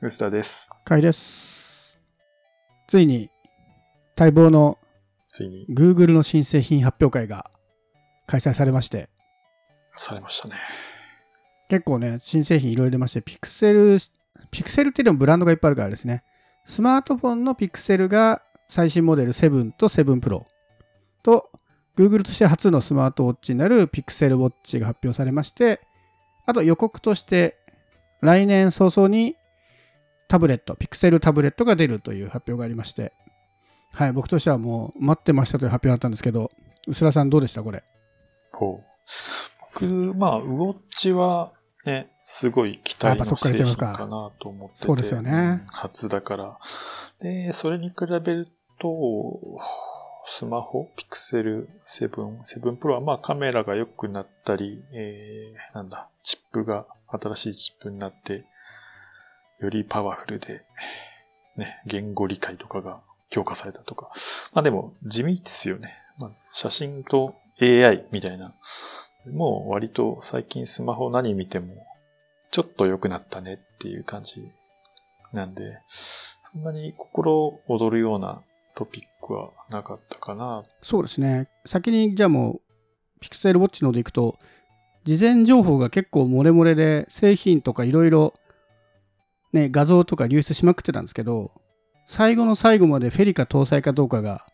臼田です。かいです。ついに待望のついに Google の新製品発表会が開催されまして、されましたね。結構ね、新製品いろいろ出まして、ピクセル、ピクセルっていうのもブランドがいっぱいあるからですね。スマートフォンのピクセルが最新モデル7と7 Pro と、Google として初のスマートウォッチになるピクセルウォッチが発表されまして、あと予告として来年早々にタブレット、ピクセルタブレットが出るという発表がありまして、はい、僕としてはもう待ってましたという発表だったんですけど、薄田さんどうでしたこれ？ほう。僕、まあ、ウォッチはね、すごい期待の製品かなと思ってて。そうですよねうん初だから。で、それに比べると、スマホ、ピクセル7、7 Pro はまあカメラが良くなったり、えー、なんだ、チップが、新しいチップになって、よりパワフルで、ね、言語理解とかが強化されたとか。まあでも、地味ですよね。まあ、写真と AI みたいな。もう割と最近スマホ何見ても、ちょっと良くなったねっていう感じなんで、そんなに心躍るようなトピックはなかったかな。そうですね。先にじゃあもう、Pixel Watch のでいくと、事前情報が結構漏れ漏れで、製品とかいろいろ、ね、画像とか流出しまくってたんですけど、最後の最後まで FeliCa 搭載かどうかが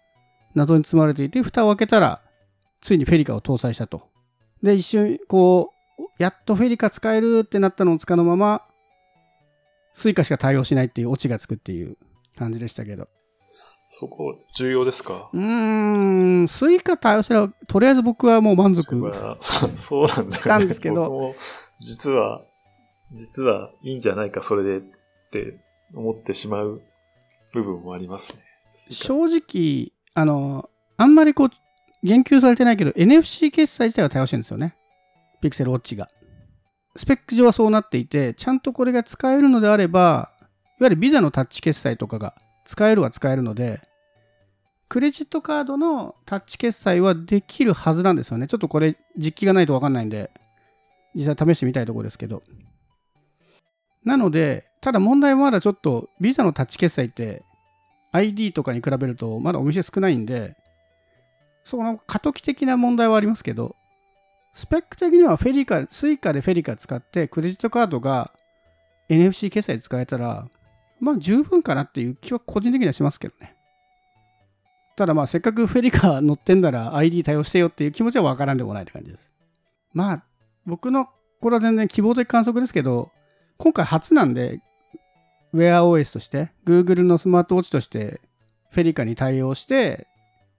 謎に包まれていて、蓋を開けたら、ついに FeliCa を搭載したと。で、一瞬、こう、やっと FeliCa 使えるってなったのを束の間ま、 Suica しか対応しないっていうオチがつくっていう感じでしたけど。そこ、重要ですか？うーん、 Suica 対応したら、とりあえず僕はもう満足。したんですけど実は、実はいいんじゃないか、それでって思ってしまう部分もありますね。正直、あの、あんまりこう、言及されてないけど、NFC 決済自体は対応してるんですよね。ピクセルウォッチが。スペック上はそうなっていて、ちゃんとこれが使えるのであれば、いわゆるビザのタッチ決済とかが使えるは使えるので、クレジットカードのタッチ決済はできるはずなんですよね。ちょっとこれ実機がないとわかんないんで、実際試してみたいところですけど。なので、ただ問題はまだちょっとビザのタッチ決済って ID とかに比べるとまだお店少ないんで、その過渡期的な問題はありますけど、スペック的にはフェリカ、スイカでフェリカ使ってクレジットカードが NFC 決済使えたら、まあ十分かなっていう気は個人的にはしますけどね。ただまあせっかく FeliCa 載ってんなら iD 対応してよっていう気持ちはわからんでもないって感じです。まあ僕のこれは全然希望的観測ですけど、今回初なんで WearOS として Google のスマートウォッチとして FeliCa に対応して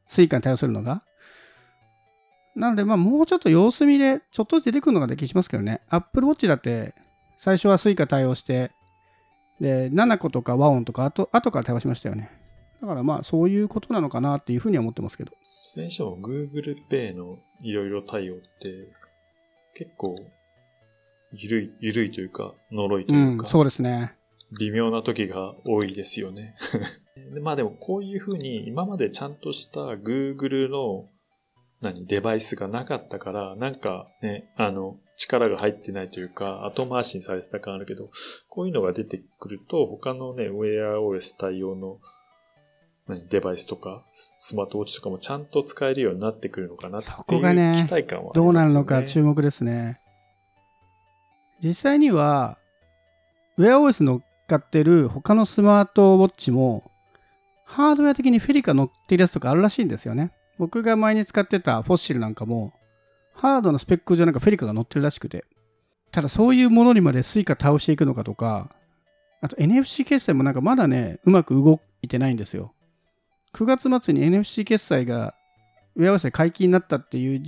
Suica に対応するのが。なのでまあもうちょっと様子見でちょっとずつ出てくるのができしますけどね。Apple Watch だって最初は Suica 対応してで nanaco とか WAON とか後々から対応しましたよね。だからまあそういうことなのかなっていうふうには思ってますけど。それにしても Google Pay のいろいろ対応って結構ゆるい、ゆるいというか、のろいというんか、そうですね微妙な時が多いですよね。でまあでもこういうふうに今までちゃんとした Google の何、デバイスがなかったから、なんかね、あの、力が入ってないというか、後回しにされてた感あるけど、こういうのが出てくると、他のね、Wear OS 対応の何デバイスとか、ススマートウォッチとかもちゃんと使えるようになってくるのかなっていうそこがね期待感はありますよね。どうなるのか注目ですね。実際には、WearOS 乗っかってる他のスマートウォッチも、ハードウェア的にフェリカ乗ってるやつとかあるらしいんですよね。僕が前に使ってたフォッシルなんかも、ハードのスペック上なんかフェリカが乗ってるらしくて。ただそういうものにまで Suica 対応していくのかとか、あと NFC 決済もなんかまだね、うまく動いてないんですよ。9月末に NFC 決済が WearOS で解禁になったっていう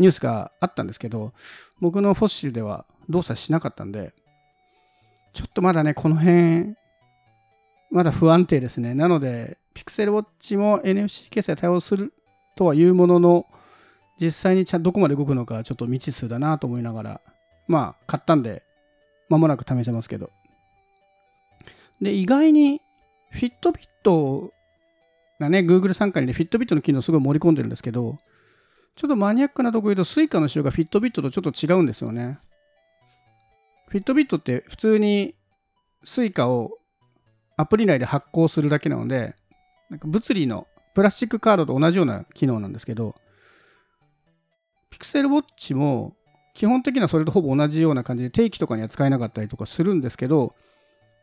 ニュースがあったんですけど、僕の Fossil では動作しなかったんで、ちょっとまだね、この辺、まだ不安定ですね。なので、 Pixel Watch も NFC 決済対応するとはいうものの、実際にちゃどこまで動くのかちょっと未知数だなと思いながら、まあ、買ったんで、間もなく試せますけど。で、意外に、フィットビットがね、Google 参加にでフィットビットの機能すごい盛り込んでるんですけど、ちょっとマニアックなとこ言うと、 Suica の仕様が Fitbit とちょっと違うんですよね。 Fitbit って普通に Suica をアプリ内で発行するだけなので、なんか物理のプラスチックカードと同じような機能なんですけど、Pixel Watch も基本的にはそれとほぼ同じような感じで定期とかには使えなかったりとかするんですけど、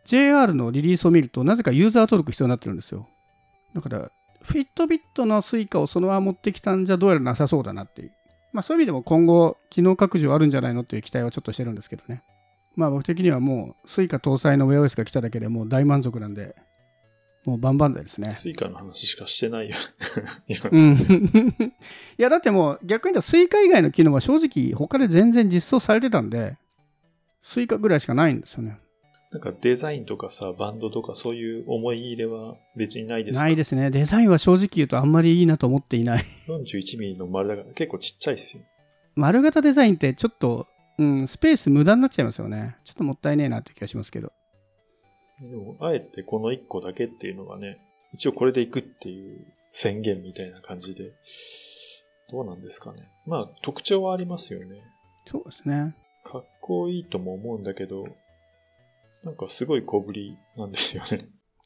JR のリリースを見るとなぜかユーザー登録必要になってるんですよ。だから、フィットビットの Suica をそのまま持ってきたんじゃどうやらなさそうだなっていう。まあそういう意味でも今後、機能拡充あるんじゃないのっていう期待はちょっとしてるんですけどね。まあ僕的にはもう Suica 搭載の WearOS が来ただけでもう大満足なんで、もうバンバン剤ですね。スイカの話しかしてないよ。今うん。いやだってもう逆に言うと Suica 以外の機能は正直他で全然実装されてたんで、Suica ぐらいしかないんですよね。なんかデザインとかさ、バンドとかそういう思い入れは別にないですか？ないですね。デザインは正直言うとあんまりいいなと思っていない。41ミリの丸だから結構ちっちゃいっすよ。丸型デザインってちょっと、うん、スペース無駄になっちゃいますよね。ちょっともったいねえなって気がしますけど。でも、あえてこの1個だけっていうのがね、一応これでいくっていう宣言みたいな感じで、どうなんですかね。まあ、特徴はありますよね。そうですね。かっこいいとも思うんだけど、なんかすごい小ぶりなんですよね。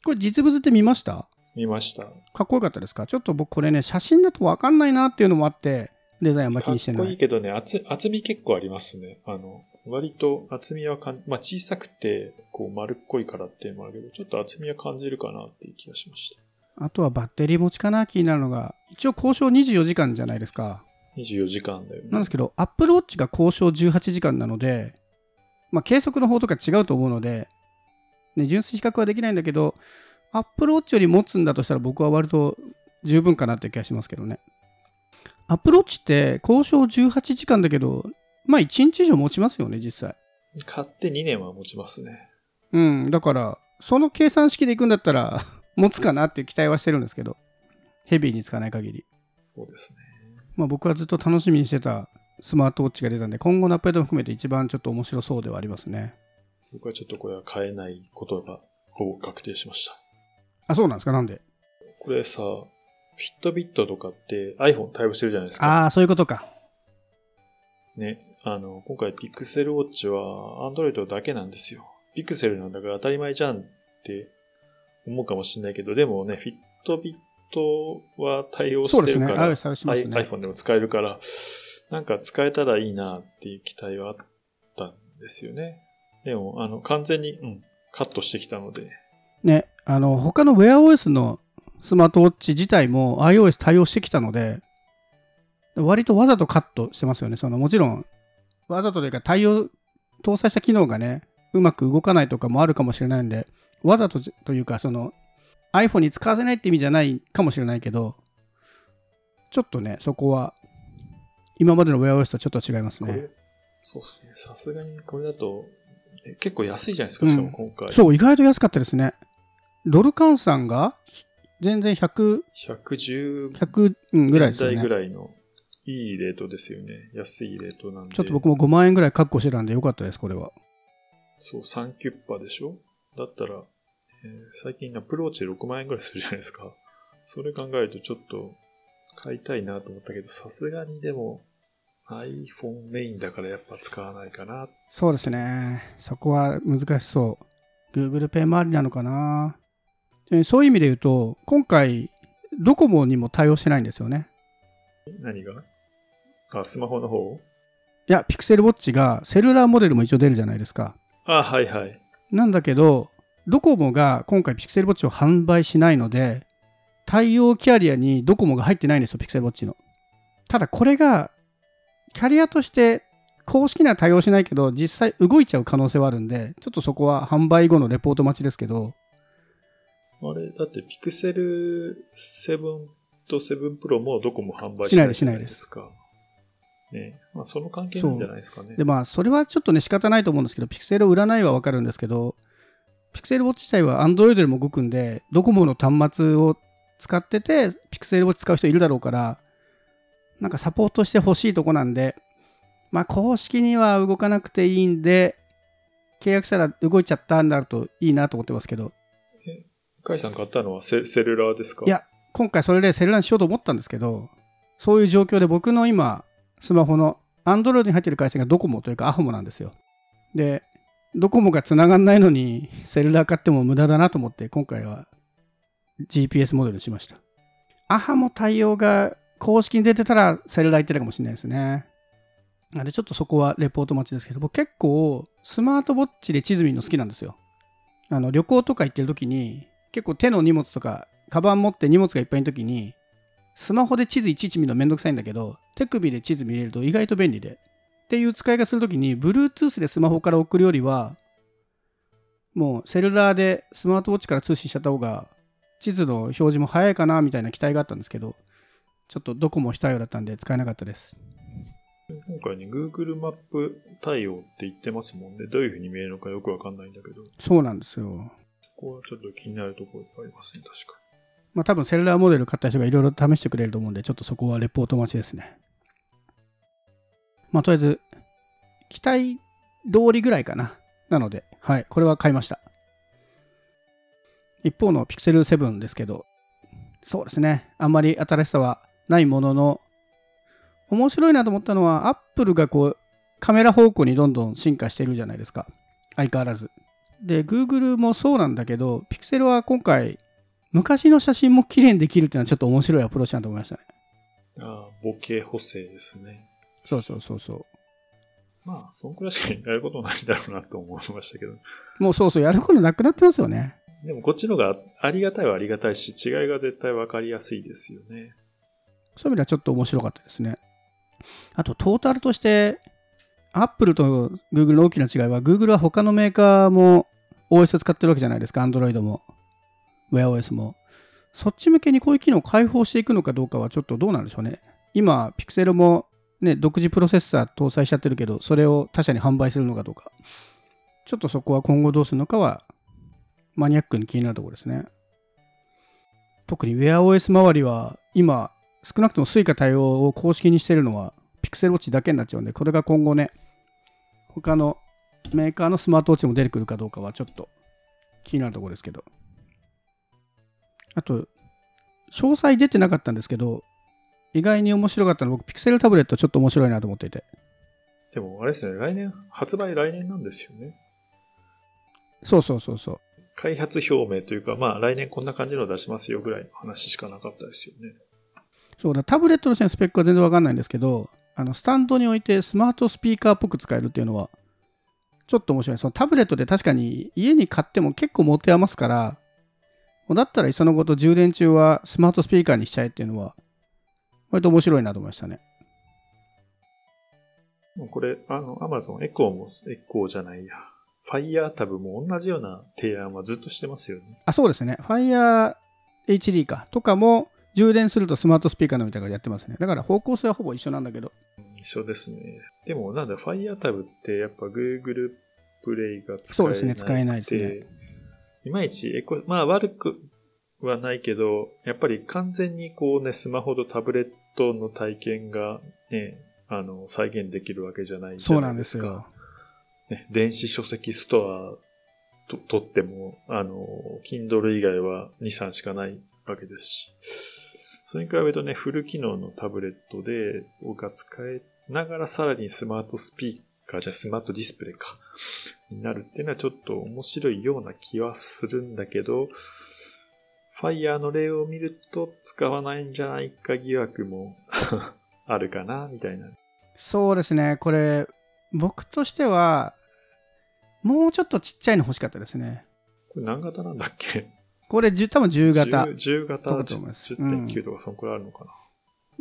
これ実物って見ました？見ました。かっこよかったですか？ちょっと僕これね、写真だとわかんないなっていうのもあって、デザインあんま気かっにしてない。こいいけどね、厚厚み結構ありますね。あの、割と厚みは感じ、まあ小さくて、こう丸っこいからっていうのもあるけど、ちょっと厚みは感じるかなっていう気がしました。あとはバッテリー持ちかな気になるのが、一応交渉24時間じゃないですか。24時間だよね。なんですけど、Apple Watch が交渉18時間なので、まあ、計測の方とか違うと思うので、ね、純粋比較はできないんだけど、Apple Watch より持つんだとしたら僕は割と十分かなって気がしますけどね。Apple Watch って交渉18時間だけど、まあ1日以上持ちますよね、実際。買って2年は持ちますね。うん、だから、その計算式でいくんだったら、持つかなっていう期待はしてるんですけど、ヘビーに使わない限り。そうですね。まあ、僕はずっと楽しみにしてたスマートウォッチが出たんで、今後のアップデートも含めて一番ちょっと面白そうではありますね。僕はちょっとこれは買えないことがほぼ確定しました。あ、そうなんですか？なんで？これさ、フィットビットとかって iPhone 対応してるじゃないですか。ああ、そういうことか。ね。あの、今回 Pixel Watch は Android だけなんですよ。Pixel なんだから当たり前じゃんって思うかもしれないけど、でもね、フィットビットは対応。してるから、ね。I- iPhone でも使えるから、なんか使えたらいいなっていう期待はあったんですよね。でも、あの、完全に、うん、カットしてきたので、ね、あの、他の WearOS のスマートウォッチ自体も iOS 対応してきたので、割とわざとカットしてますよね。そのもちろん、わざとというか対応、搭載した機能がね、うまく動かないとかもあるかもしれないんで、わざとじというか、その iPhone に使わせないって意味じゃないかもしれないけど、ちょっとね、そこは、今までの WearOS とちょっと違いますね。そうですね。さすがにこれだと、え結構安いじゃないですか、しかも今回。そう、意外と安かったですね。ドル換算が全然100、110 100うんぐらいですね。ぐらいのいいレートですよね。安いレートなんで。ちょっと僕も5万円ぐらい確保してたんでよかったです、これは。そう、3キュッパでしょ？だったら、えー最近アプローチで6万円ぐらいするじゃないですか。それ考えるとちょっと買いたいなと思ったけど、さすがにでも iPhone メインだからやっぱ使わないかな。そうですね。そこは難しそう。Google Pay 周りなのかな。でそういう意味で言うと、今回、ドコモにも対応してないんですよね。何が？あ、スマホの方いや、Pixel Watch がセルラーモデルも一応出るじゃないですか。あ、はいはい。なんだけど、ドコモが今回 Pixel Watch を販売しないので、対応キャリアにドコモが入ってないんですよ、Pixel Watch の。ただこれが、キャリアとして公式には対応しないけど、実際動いちゃう可能性はあるんで、ちょっとそこは販売後のレポート待ちですけど、あれ、だってピクセル7と7 Pro もどこも販売しないですじゃですか。ねまあその関係なんじゃないですかね。でまあそれはちょっとね仕方ないと思うんですけど、ピクセルを売らないはわかるんですけど、ピクセルウォッチ自体は Android でも動くんで、ドコモの端末を使ってて、ピクセルウォッチ使う人いるだろうから、なんかサポートしてほしいとこなんで、まあ公式には動かなくていいんで、契約したら動いちゃったんだといいなと思ってますけど、カイさん買ったのはセセルラーですか？いや、今回それでセルラーにしようと思ったんですけど、そういう状況で僕の今、スマホの Android に入ってる回線がドコモというか ahamo なんですよ。で、ドコモが繋がんないのにセルラー買っても無駄だなと思って今回は GPS モデルにしました。アハも対応が公式に出てたらセルラ行ってたかもしれないですね。なんでちょっとそこはレポート待ちですけど、僕結構スマートウォッチで地図見るの好きなんですよ。あの旅行とか行ってる時に結構手の荷物とかカバン持って荷物がいっぱいの時にスマホで地図いちいち見るのめんどくさいんだけど手首で地図見れると意外と便利でっていう使い方するときに Bluetooth でスマホから送るよりはもうセルラーでスマートウォッチから通信しちゃった方が地図の表示も早いかなみたいな期待があったんですけどちょっとどこも非対応だったんで使えなかったです。今回ね、Google マップ対応って言ってますもんね。どういう風に見えるのかよくわかんないんだけど。そうなんですよ。ここはちょっと気になるところがありますね、確か。まあ多分セルラーモデル買った人がいろいろ試してくれると思うんでちょっとそこはレポート待ちですね。まあとりあえず期待通りぐらいかな。なのではいこれは買いました。一方の Pixel 7ですけどそうですね。あんまり新しさはないものの面白いなと思ったのは Apple がこうカメラ方向にどんどん進化してるじゃないですか相変わらずで Google もそうなんだけど Pixel は今回昔の写真も綺麗にできるっていうのはちょっと面白いアプローチだと思いましたねに。ああ、ボケ補正ですね。そうそうそうそうまあ、そんくらいしかやることないんだろうなと思いましたけど。もうそうそうやることなくなってますよねでもこっちのがありがたいはありがたいし、違いが絶対わかりやすいですよね。そういう意味ではちょっと面白かったですね。あと、トータルとして、Apple と Google の大きな違いは、Google は他のメーカーも OS を使ってるわけじゃないですか。Android も、WearOS も。そっち向けにこういう機能を開放していくのかどうかはちょっとどうなんでしょうね。今、Pixel もね、独自プロセッサー搭載しちゃってるけど、それを他社に販売するのかどうか。ちょっとそこは今後どうするのかは、マニアックに気になるところですね。特に WearOS 周りは、今、少なくとも Suica 対応を公式にしてるのは Pixel Watch だけになっちゃうんで、これが今後ね、他のメーカーのスマートウォッチも出てくるかどうかはちょっと気になるところですけど。あと、詳細出てなかったんですけど、意外に面白かったのは僕、Pixel タブレットちょっと面白いなと思っていて。でも、あれですね、来年、発売来年なんですよね。そうそうそうそう。開発表明というか、まあ来年こんな感じの出しますよぐらいの話しかなかったですよね。そうだ、タブレットのスペックは全然わかんないんですけど、あのスタンドに置いてスマートスピーカーっぽく使えるっていうのは、ちょっと面白い。そのタブレットで確かに家に買っても結構持て余すから、だったらいっそのこと充電中はスマートスピーカーにしちゃえっていうのは、割と面白いなと思いましたね。もうこれ、あの、アマゾンエコーも、エコーじゃないや。ファイヤータブも同じような提案はずっとしてますよね。あ、そうですね。Fire HD か。とかも充電するとスマートスピーカーのみたいなのやってますね。だから方向性はほぼ一緒なんだけど。一緒ですね。でも、なんだ、ファイヤータブってやっぱ Google プレイが使えないそうですね使えないですね。いまいちエコ、まあ悪くはないけど、やっぱり完全にこうね、スマホとタブレットの体験がね、あの、再現できるわけじゃないじゃそうなんですないですか。よ。ね、電子書籍ストアと取っても、あの、Kindle 以外は2、3しかないわけですし、それに比べるとね、フル機能のタブレットで、が使えながらさらにスマートスピーカーじゃスマートディスプレイか、になるっていうのはちょっと面白いような気はするんだけど、Fire の例を見ると使わないんじゃないか疑惑も あるかな、みたいな。そうですね。これ、僕としては、もうちょっとちっちゃいの欲しかったですね。これ何型なんだっけ？これ10多分10型。10, 10型だと思います10.9とかそんくらいあるのかな、だか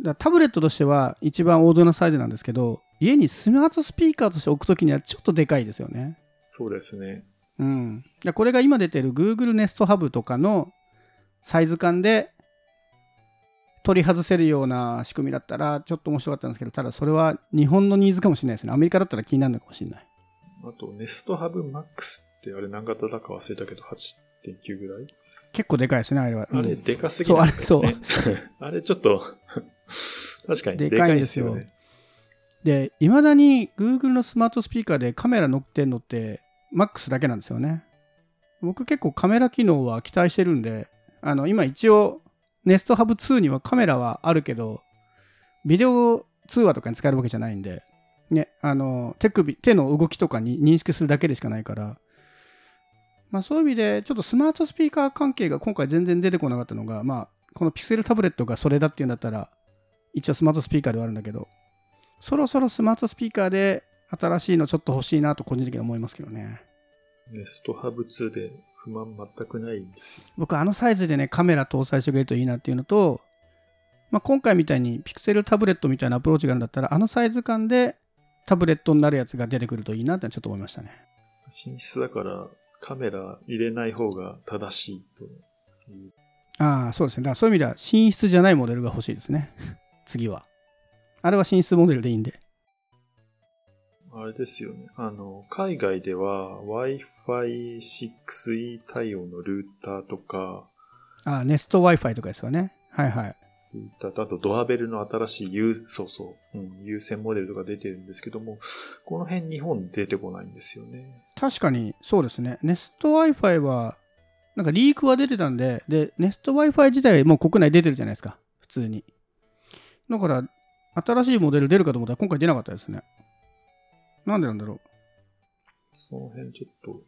らタブレットとしては一番王道なサイズなんですけど、家にスマートスピーカーとして置くときにはちょっとでかいですよね。そうですね。うん。これが今出てる Google Nest Hub とかのサイズ感で取り外せるような仕組みだったらちょっと面白かったんですけど、ただそれは日本のニーズかもしれないですね。アメリカだったら気になるのかもしれない。あと、ネストハブマックスってあれ何型だか忘れたけど8.9ぐらい、結構でかいですね、あれは。うんあれでかすぎますからね。あれちょっと 確かにでかいんですよ。で、いまだに Google のスマートスピーカーでカメラ乗ってんのって、MAX だけなんですよね。僕結構カメラ機能は期待してるんで、あの、今一応、Nest Hub 2にはカメラはあるけど、ビデオ通話とかに使えるわけじゃないんで、ね、あの、手首、手の動きとかに認識するだけでしかないから、まあそういう意味で、ちょっとスマートスピーカー関係が今回全然出てこなかったのが、まあ、このピクセルタブレットがそれだっていうんだったら、一応スマートスピーカーではあるんだけど、そろそろスマートスピーカーで新しいのちょっと欲しいなと個人的に思いますけどね。ネストハブ2で不満全くないんですよ。僕あのサイズでねカメラ搭載してくれるといいなっていうのと、まあ、今回みたいにピクセルタブレットみたいなアプローチがあるんだったらあのサイズ感でタブレットになるやつが出てくるといいなってちょっと思いましたね寝室だからカメラ入れない方が正しいという。ああそうですね。だからそういう意味では寝室じゃないモデルが欲しいですね。次は。あれは寝室モデルでいいんで。あれですよね。あの、海外では Wi-Fi 6E 対応のルーターとか、ああネスト Wi-Fi とかですよね。はいはいあとドアベルの新しい有、そうそう、うん、有線モデルとか出てるんですけども、この辺日本出てこないんですよね。確かにそうですね。ネスト Wi-Fi は、なんかリークは出てたんで、で、ネスト Wi-Fi 自体はもう国内出てるじゃないですか、普通に。だから、新しいモデル出るかと思ったら今回出なかったですね。なんでなんだろう。その辺ちょっと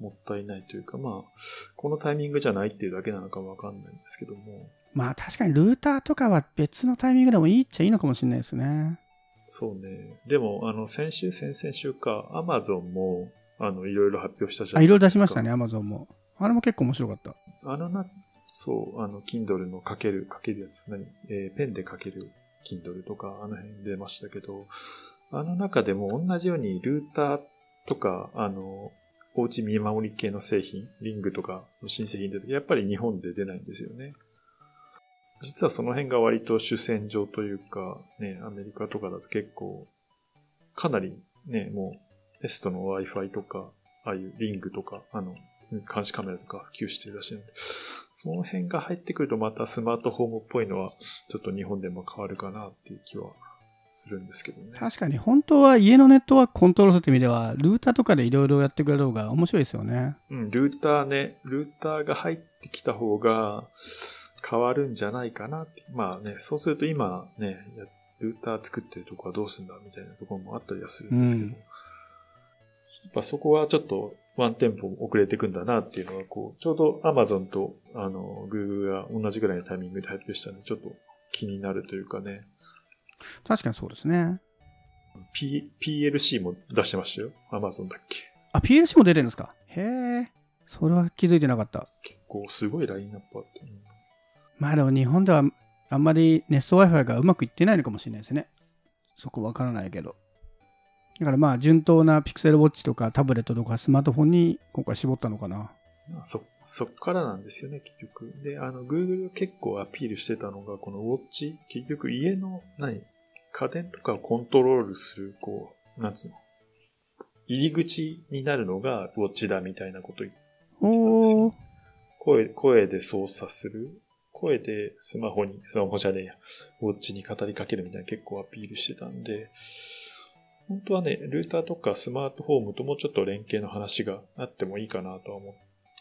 もったいないというか、まあ、このタイミングじゃないっていうだけなのかわかんないんですけども、まあ確かにルーターとかは別のタイミングでもいいっちゃいいのかもしれないですね。そうね。でも、あの、先週、先々週か、アマゾンも、あの、いろいろ発表したじゃあ、ないいですか。ろいろ出しましたね、Amazon も。あれも結構面白かった。あのな、そう、あの、Kindle の書ける、書けるやつ、何？えーペンで書ける Kindle とか、あの辺出ましたけど、あの中でも同じようにルーターとか、あの、おうち見守り系の製品、リングとかの新製品出てやっぱり日本で出ないんですよね。実はその辺が割と主戦場というか、ね、アメリカとかだと結構、かなりね、もうテストの Wi-Fi とか、ああいうリングとか、あの、監視カメラとか普及してるらしいので、その辺が入ってくるとまたスマートフォームっぽいのは、ちょっと日本でも変わるかなっていう気はするんですけどね。確かに本当は家のネットワークコントロールするって意味では、ルーターとかでいろいろやってくれる方が面白いですよね。うん、ルーターね、ルーターが入ってきた方が変わるんじゃないかなって。まあね、そうすると今ね、やルーター作ってるとこはどうすんだみたいなところもあったりはするんですけど、うんやっぱそこはちょっとワンテンポ遅れていくんだなっていうのは、こう、ちょうど Amazon とあの Google が同じぐらいのタイミングで発表したんで、ちょっと気になるというかね、確かにそうですね。P、PLC も出してましたよ。Amazon だっけ。あ、PLC も出てるんですか？へえ。それは気づいてなかった。結構すごいラインナップあって。うんまあでも日本ではあんまりネスト Wi-Fi がうまくいってないのかもしれないですね。そこわからないけど。だからまあ順当な Pixel Watch とかタブレットとかスマートフォンに今回絞ったのかな。まあそ、そっからなんですよね、結局。で、あの、Google が結構アピールしてたのが、このウォッチ、結局家の、何？家電とかをコントロールする、こう、なんつうの？入り口になるのがウォッチだみたいなこと言ってたんですよ。声、声で操作する。声でスマホに、スマホじゃねえや、ウォッチに語りかけるみたいな結構アピールしてたんで、本当はね、ルーターとかスマートフォームともちょっと連携の話があってもいいかなとは思う。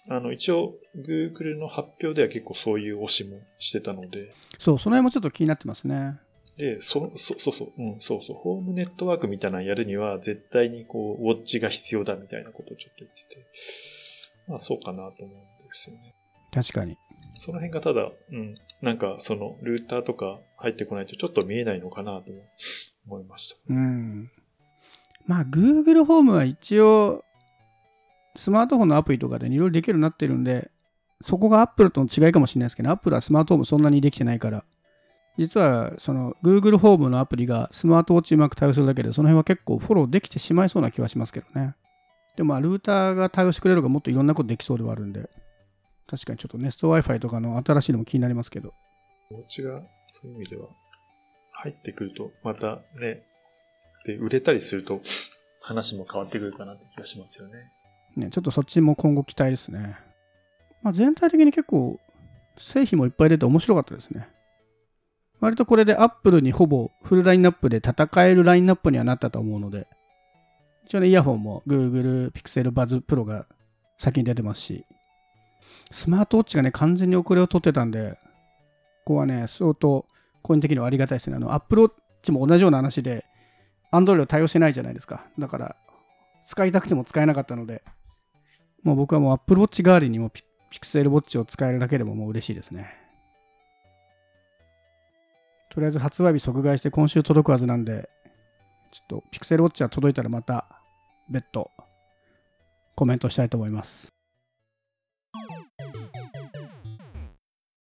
あの、一応、Google の発表では結構そういう推しもしてたので、そう、その辺もちょっと気になってますね。で、そ、そ、そうそう、うん、そうそう、ホームネットワークみたいなのやるには、絶対にこう、ウォッチが必要だみたいなことをちょっと言ってて、まあそうかなと思うんですよね。確かに。その辺がただ、うん、なんかその、ルーターとか入ってこないとちょっと見えないのかなとも思いました。うん。まあ Google ホームは一応スマートフォンのアプリとかでいろいろできるようになってるんで、そこが Apple との違いかもしれないですけど、Apple はスマートフォームそんなにできてないから、実はその Google ホームのアプリがスマートウォッチうまく対応するだけで、その辺は結構フォローできてしまいそうな気はしますけどね。でもまあルーターが対応してくれるがもっといろんなことできそうではあるんで、確かにちょっと Nest Wi-Fi とかの新しいのも気になりますけど。ウォッチがそういう意味では入ってくると、またね、で、売れたりすると話も変わってくるかなって気がしますよね。ね、ちょっとそっちも今後期待ですね。まあ、全体的に結構製品もいっぱい出て面白かったですね。割とこれで Apple にほぼフルラインナップで戦えるラインナップにはなったと思うので、一応ね、イヤホンも Google Pixel Buzz Pro が先に出てますし、スマートウォッチがね、完全に遅れを取ってたんで、ここはね、相当個人的にはありがたいですね。あの、Apple Watch も同じような話で、Android を対応してないじゃないですか。だから、使いたくても使えなかったので、もう僕はもう Apple Watch 代わりにも Pixel Watch を使えるだけでももう嬉しいですね。とりあえず発売日即買いして今週届くはずなんで、ちょっとピクセルウォッチは届いたらまた別途コメントしたいと思います。